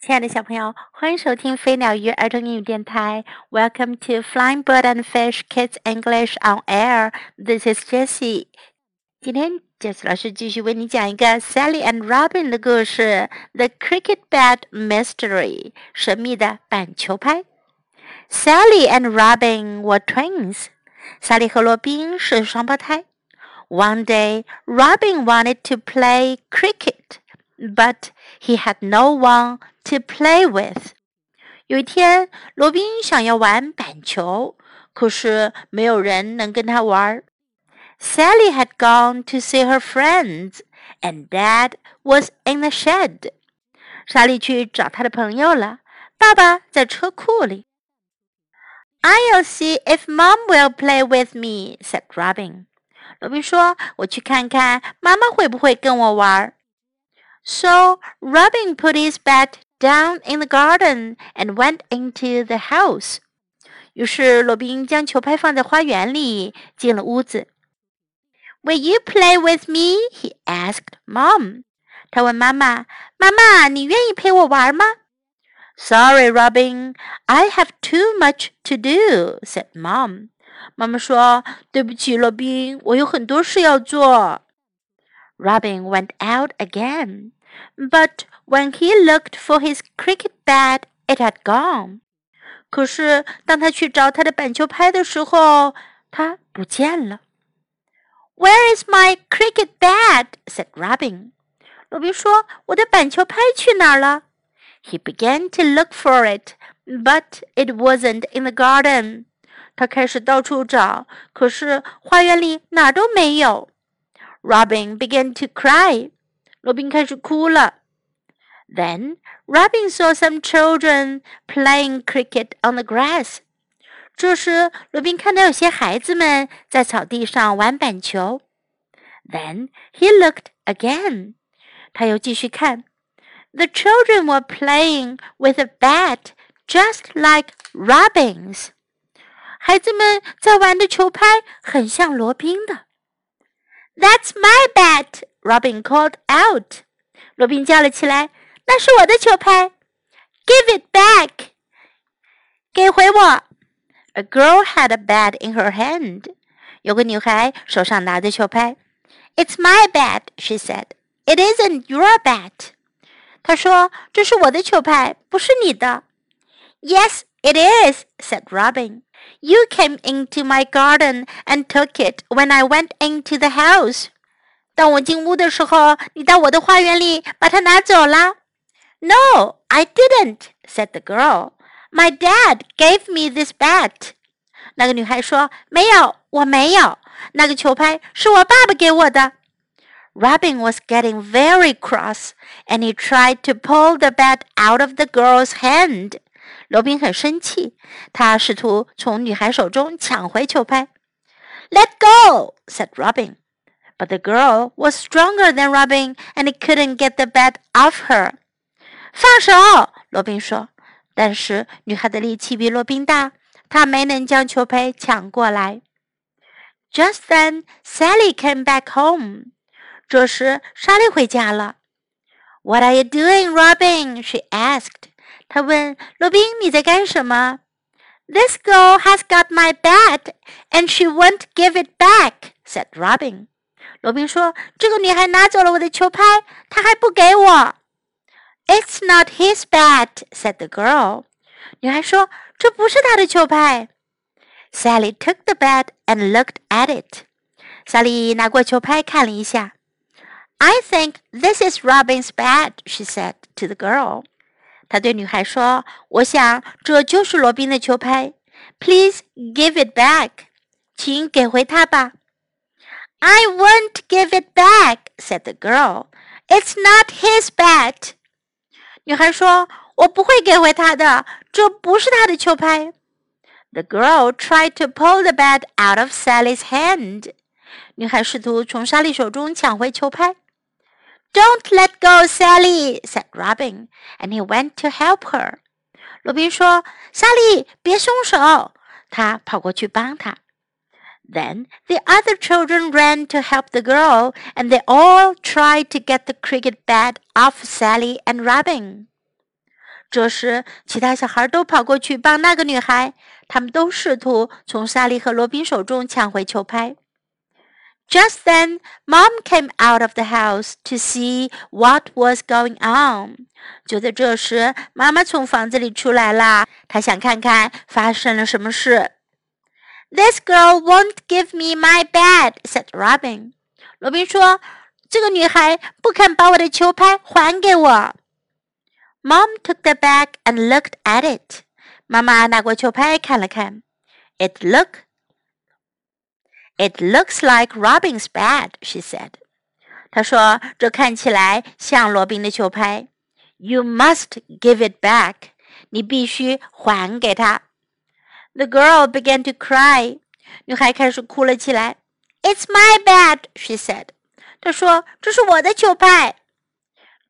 亲爱的小朋友，欢迎收听飞鸟鱼儿童英语电台。Welcome to Flying Bird and Fish Kids English on Air. This is Jessie. 今天 Jessie 老师继续为你讲一个 Sally and Robin 的故事，《The Cricket Bat Mystery》神秘的板球拍。Sally and Robin were twins. 萨莉和罗宾是双胞胎。One day, Robin wanted to play cricket, but he had no one to play with。有一天，罗宾想要玩板球，可是没有人能跟他玩。Sally had gone to see her friends, and Dad was in the shed. 莎莉去找她的朋友了，爸爸在车库里。I'll see if Mom will play with me," said Robin. 罗宾说：“我去看看妈妈会不会跟我玩。” So Robin put his bat down in the garden and went into the house. 于是罗宾将球拍放在花园里，进了屋子。Will you play with me? He asked Mom. 他问妈妈：“妈妈，你愿意陪我玩吗？” Sorry, Robin. I have too much to do," said Mom. 妈妈说：“对不起，罗宾，我有很多事要做。” Robin went out again, but when he looked for his cricket bat, it had gone. 可是当他去找他的板球拍的时候，它不见了。Where is my cricket bat? said Robin. 罗宾说：“我的板球拍去哪儿了？” He began to look for it, but it wasn't in the garden. 他开始到处找，可是花园里哪儿都没有。Robin began to cry. 罗宾开始哭了。 then Robin saw some children playing cricket on the grass. 这时，罗宾看到有些孩子们在草地上玩板球。Then he looked again. 他又继续看。The children were playing with a bat just like Robin's. 孩子们在玩的球拍很像罗宾的。That's my bat! Robin called out. 罗宾叫了起来。 那是我的球拍，Give it back，给回我。A girl had a bat in her hand，有个女孩手上拿着球拍。It's my bat, she said. It isn't your bat. 她说：“这是我的球拍，不是你的。” Yes, it is, said Robin. You came into my garden and took it when I went into the house. 当我进屋的时候，你到我的花园里把它拿走了。 no, I didn't," said the girl. "My dad gave me this bat." 那个女孩说：“没有，我没有。那个球拍是我爸爸给我的。” Robin was getting very cross, and he tried to pull the bat out of the girl's hand. 罗宾很生气，他试图从女孩手中抢回球拍。Let go, said Robin. But the girl was stronger than Robin, and he couldn't get the bat off her. 放手，罗宾说。但是女孩的力气比罗宾大，她没能将球拍抢过来。Just then, Sally came back home. 这时，莎莉回家了。What are you doing, Robin? She asked. 她问罗宾：“你在干什么？”This girl has got my bat, and she won't give it back," said Robin. 罗宾说：“这个女孩拿走了我的球拍，她还不给我。” "It's not his bat," said the girl. 女孩说：“这不是他的球拍。” Sally took the bat and looked at it. 莎莉拿过球拍看了一下。"I think this is Robin's bat," she said to the girl. 她对女孩说：“我想这就是罗宾的球拍。Please give it back. back，请给回他吧。” I won't give it back," said the girl. "It's not his bat." 女孩说：“我不会给回他的，这不是他的球拍。” The girl tried to pull the bat out of Sally's hand. 女孩试图从莎莉手中抢回球拍。Don't let go, Sally," said Robin, and he went to help her. 罗宾说：“莎莉，别松手。”他跑过去帮她。Then the other children ran to help the girl, and they all tried to get the cricket bat off Sally and Robin. 这时，其他小孩都跑过去帮那个女孩，他们都试图从莎莉和罗宾手中抢回球拍。Just then, Mom came out of the house to see what was going on. 就在这时，妈妈从房子里出来了，她想看看发生了什么事。 This girl won't give me my bat," said Robin. 罗宾说：“这个女孩不肯把我的球拍还给我。” Mom took the bag and looked at it. 妈妈拿过球拍看了看。It look. It looks like Robin's bat, she said. 她说：“这看起来像罗宾的球拍。” You must give it back. 你必须还给他。 The girl began to cry. 女孩开始哭了起来。It's my bat, she said. 她说：“这是我的球拍。”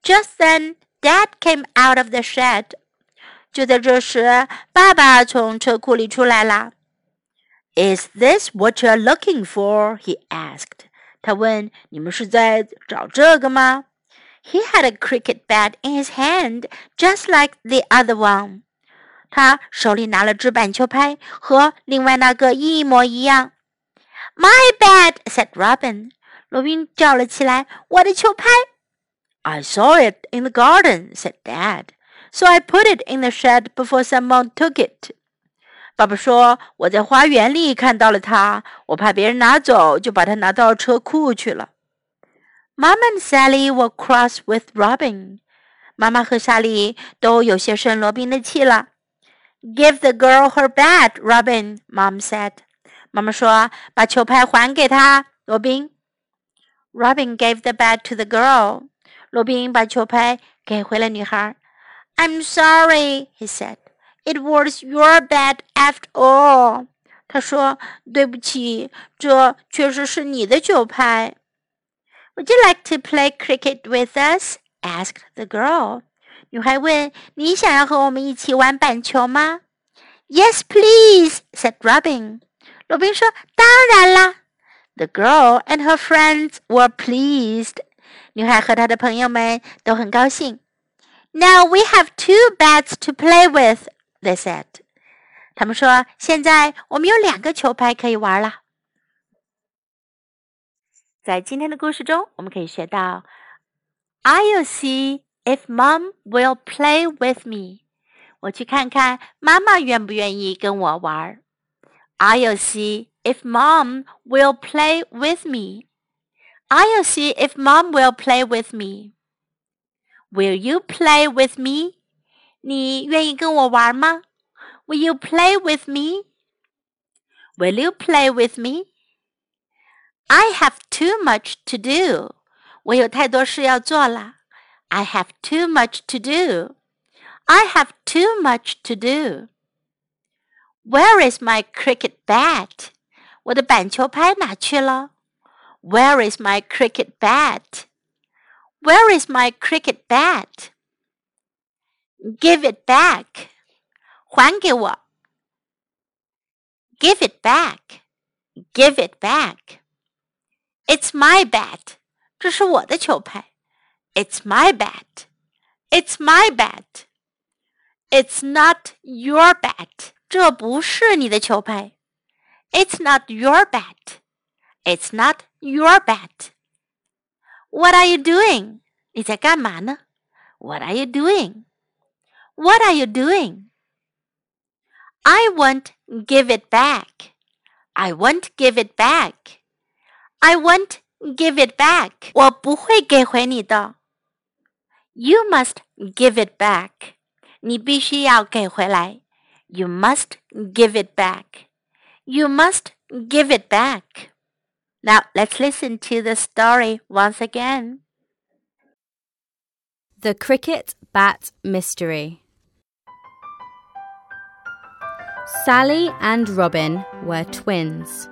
Just then, Dad came out of the shed. 就在这时，爸爸从车库里出来了。Is this what you're looking for? He asked. 他问：“你们是在找这个吗？” He had a cricket bat in his hand, just like the other one. 他手里拿了只板球拍，和另外那个一模一样。My bat, said Robin. 罗宾叫了起来：“我的球拍！” I saw it in the garden, said Dad. So I put it in the shed before someone took it. 爸爸说：“我在花园里看到了它，我怕别人拿走，就把它拿到车库去了。” Mom and Sally were cross with Robin. 妈妈和莎莉都有些生罗宾的气了。Give the girl her bat, Robin. Mom said. 妈妈说：“把球拍还给她，罗宾。” Robin gave the bat to the girl. 罗宾把球拍给回了女孩。I'm sorry, he said. It was your bat after all. 他说：“对不起，这确实是你的球拍。” Would you like to play cricket with us? asked the girl. 女孩问：“你想要和我们一起玩板球吗？” Yes, please, said Robin. 罗宾说：“当然啦。” The girl and her friends were pleased. 女孩和她的朋友们都很高兴。Now we have two bats to play with, they said. 他们说：“现在我们有两个球拍可以玩了。”在今天的故事中，我们可以学到：I'll see if Mom will play with me。我去看看妈妈愿不愿意跟我玩。I'll see if Mom will play with me. I'll see if Mom will play with me. Will you play with me? 你愿意跟我玩吗？Will you play with me? Will you play with me? I have too much to do. 我有太多事要做了。 I have too much to do. I have too much to do. Where is my cricket bat? 我的板球拍哪去了？Where is my cricket bat? Where is my cricket bat? Give it back. 还给我。Give it back. Give it back. It's my bat. 这是我的球拍。 It's my bat. It's my bat. It's not your bat. 这不是你的球拍。It's not your bat. It's not your bat. What are you doing? 你在干嘛呢？What are you doing? What are you doing? I won't give it back. I won't give it back. I won't give it back. 我不会给回你的。 You must give it back. 你必须要给回来。You must give it back. You must give it back. Now let's listen to the story once again. The Cricket Bat Mystery. Sally and Robin were twins.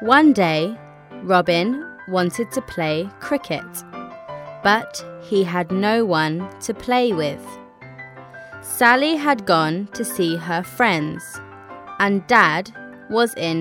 One day, Robin wanted to play cricket, but he had no one to play with. Sally had gone to see her friends, and Dad was in